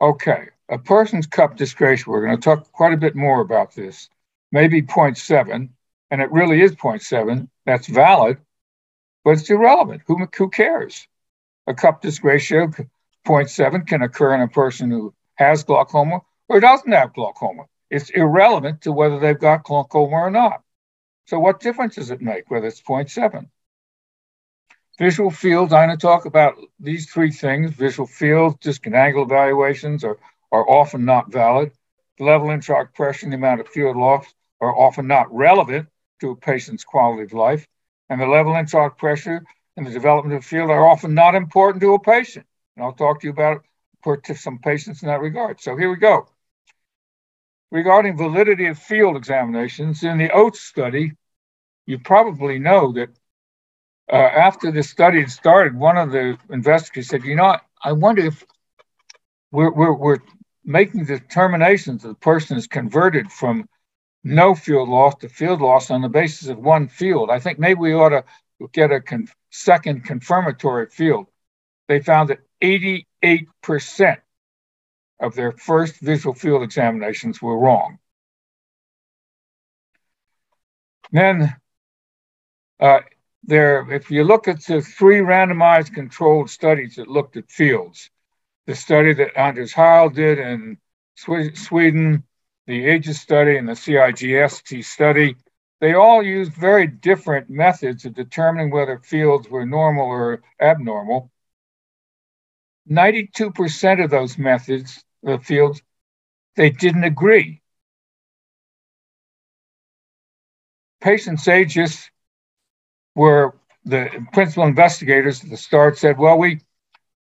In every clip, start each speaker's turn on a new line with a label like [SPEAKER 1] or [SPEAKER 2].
[SPEAKER 1] Okay, a person's cup disc ratio, we're going to talk quite a bit more about this, maybe 0.7, and it really is 0.7. That's valid, but it's irrelevant. Who, who cares? A cup disc ratio 0.7 can occur in a person who has glaucoma or doesn't have glaucoma. It's irrelevant to whether they've got glaucoma or not. So, what difference does it make whether it's 0.7? Visual fields, I'm going to talk about these three things. Visual fields, discant angle evaluations are, are often not valid. The level intraocular pressure and the amount of field loss are often not relevant to a patient's quality of life. And the level intraocular pressure and the development of field are often not important to a patient. And I'll talk to you about some patients in that regard. So here we go. Regarding validity of field examinations, in the OHTS study, you probably know that uh, after the study had started, one of the investigators said, you know, I wonder if we're, we're, we're making determinations that the person is converted from no field loss to field loss on the basis of one field. I think maybe we ought to get a con- second confirmatory field. They found that 88% of their first visual field examinations were wrong. Then, uh, there, if you look at the three randomized controlled studies that looked at fields, the study that Anders Heijl did in Sweden, the AGIS study, and the CIGST study, they all used very different methods of determining whether fields were normal or abnormal. 92% of those methods, the fields, they didn't agree. Patients' ages were the principal investigators at the start said, well, we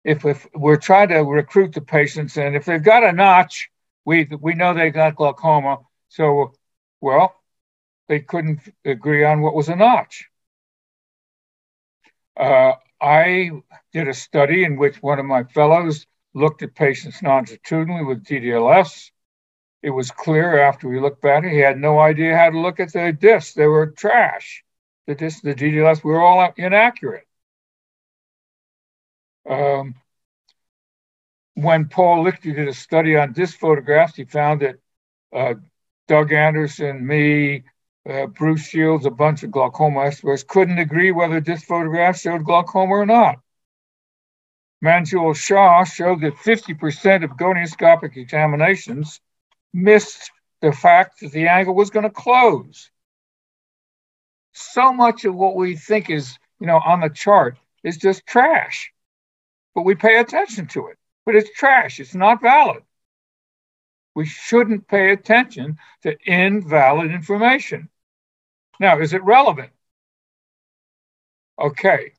[SPEAKER 1] if, if we're trying to recruit the patients and if they've got a notch, we we know they've got glaucoma. So well, they couldn't agree on what was a notch. Uh, I did a study in which one of my fellows looked at patients longitudinally with DDLS. It was clear after we looked back, he had no idea how to look at the discs. They were trash. The discs, the DDLS were all inaccurate. Um, when Paul Lichter did a study on disc photographs, he found that uh, Doug Anderson, me, uh, Bruce Shields, a bunch of glaucoma experts couldn't agree whether disc photographs showed glaucoma or not. Manjul Shah showed that 50% of gonioscopic examinations missed the fact that the angle was going to close. So much of what we think is, you know, on the chart is just trash, but we pay attention to it. But it's trash. It's not valid. We shouldn't pay attention to invalid information. Now, is it relevant? Okay.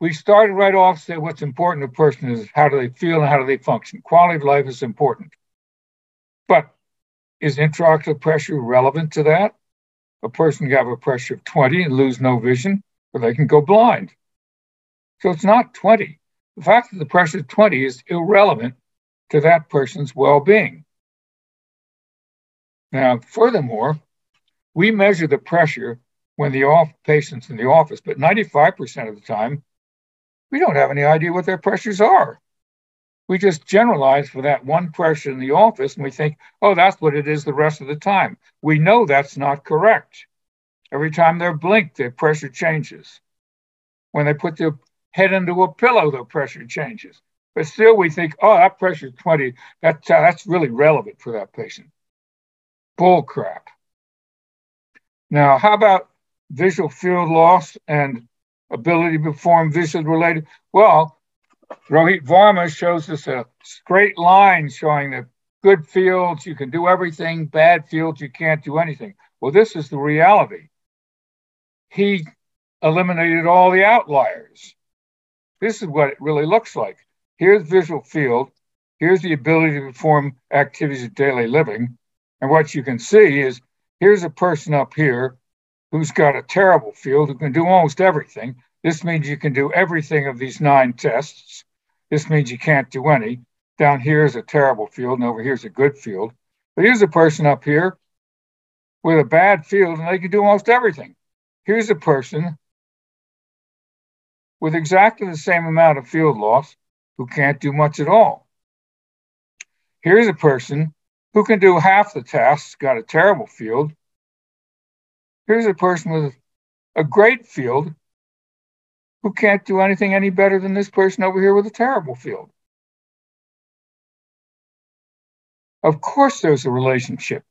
[SPEAKER 1] We started right off say what's important to a person is how do they feel and how do they function. Quality of life is important. But is intraocular pressure relevant to that? A person can have a pressure of 20 and lose no vision, or they can go blind. So it's not 20. The fact that the pressure is 20 is irrelevant to that person's well being. Now, furthermore, we measure the pressure when the off patients in the office, but 95% of the time, we don't have any idea what their pressures are. We just generalize for that one pressure in the office and we think, oh, that's what it is the rest of the time. We know that's not correct. Every time they're blinked, their pressure changes. When they put their head into a pillow, their pressure changes. But still, we think, oh, that pressure is 20. That, uh, that's really relevant for that patient. Bull crap. Now, how about visual field loss and ability to perform vision related? Well, Rohit Varma shows us a straight line showing that good fields, you can do everything, bad fields, you can't do anything. Well, this is the reality. He eliminated all the outliers. This is what it really looks like. Here's visual field. Here's the ability to perform activities of daily living. And what you can see is here's a person up here who's got a terrible field who can do almost everything. This means you can do everything of these nine tests. This means you can't do any. Down here is a terrible field, and over here is a good field. But here's a person up here with a bad field, and they can do almost everything. Here's a person with exactly the same amount of field loss who can't do much at all. Here's a person who can do half the tasks, got a terrible field. Here's a person with a great field who can't do anything any better than this person over here with a terrible field. Of course, there's a relationship,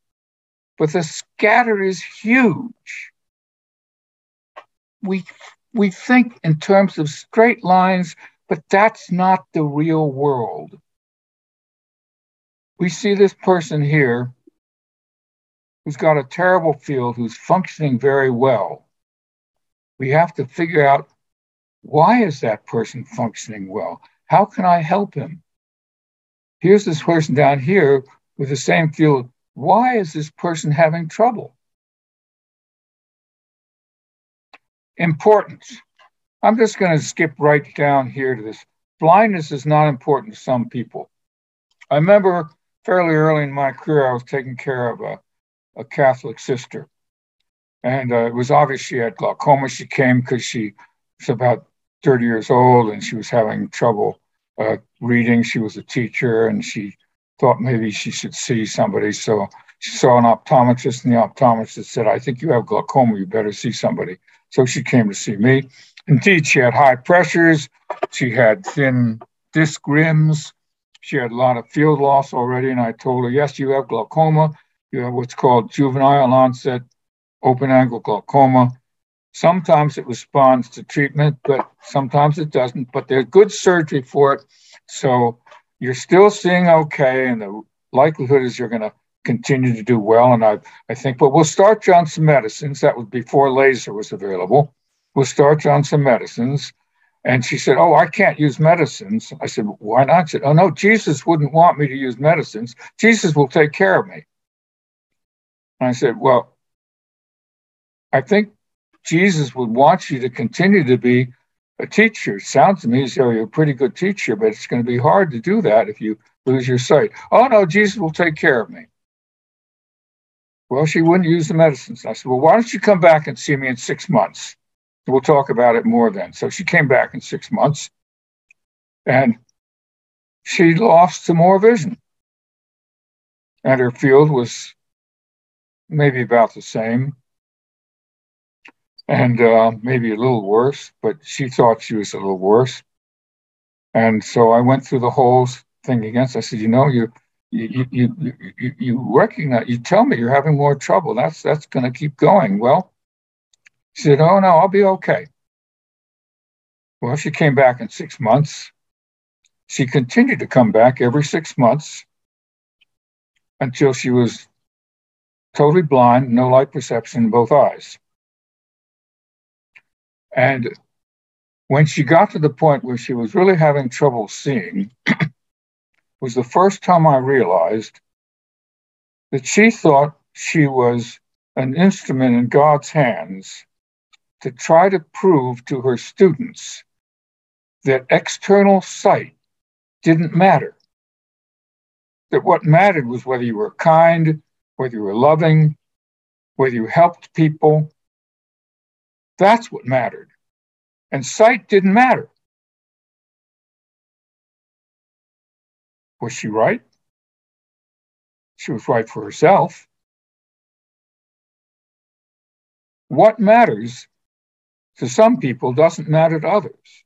[SPEAKER 1] but the scatter is huge. We, we think in terms of straight lines, but that's not the real world. We see this person here who's got a terrible field, who's functioning very well. We have to figure out why is that person functioning well? How can I help him? Here's this person down here with the same field. Why is this person having trouble? Importance. I'm just going to skip right down here to this. Blindness is not important to some people. I remember fairly early in my career, I was taking care of a, a Catholic sister. And uh, it was obvious she had glaucoma. She came because she was about 30 years old and she was having trouble uh, reading. She was a teacher and she thought maybe she should see somebody. So she saw an optometrist, and the optometrist said, I think you have glaucoma, you better see somebody. So she came to see me. Indeed, she had high pressures, she had thin disc rims, she had a lot of field loss already. And I told her, Yes, you have glaucoma. You have what's called juvenile onset open angle glaucoma. Sometimes it responds to treatment, but sometimes it doesn't. But there's good surgery for it. So you're still seeing okay, and the likelihood is you're going to continue to do well. And I, I think, but we'll start you on some medicines. That was before laser was available. We'll start you on some medicines. And she said, Oh, I can't use medicines. I said, Why not? She said, Oh, no, Jesus wouldn't want me to use medicines. Jesus will take care of me. And I said, Well, I think Jesus would want you to continue to be a teacher. Sounds to me as though you're a pretty good teacher, but it's going to be hard to do that if you lose your sight. Oh, no, Jesus will take care of me. Well, she wouldn't use the medicines. I said, Well, why don't you come back and see me in six months? We'll talk about it more then. So she came back in six months and she lost some more vision. And her field was maybe about the same and uh, maybe a little worse, but she thought she was a little worse. And so I went through the whole thing against. I said, you know, you you you you, you recognize, you tell me you're having more trouble. That's that's going to keep going. Well, she said, oh no, I'll be okay. Well, she came back in six months. She continued to come back every six months until she was totally blind, no light perception in both eyes. And when she got to the point where she was really having trouble seeing, was the first time I realized that she thought she was an instrument in God's hands to try to prove to her students that external sight didn't matter. That what mattered was whether you were kind, whether you were loving, whether you helped people, that's what mattered. And sight didn't matter. Was she right? She was right for herself. What matters to some people doesn't matter to others.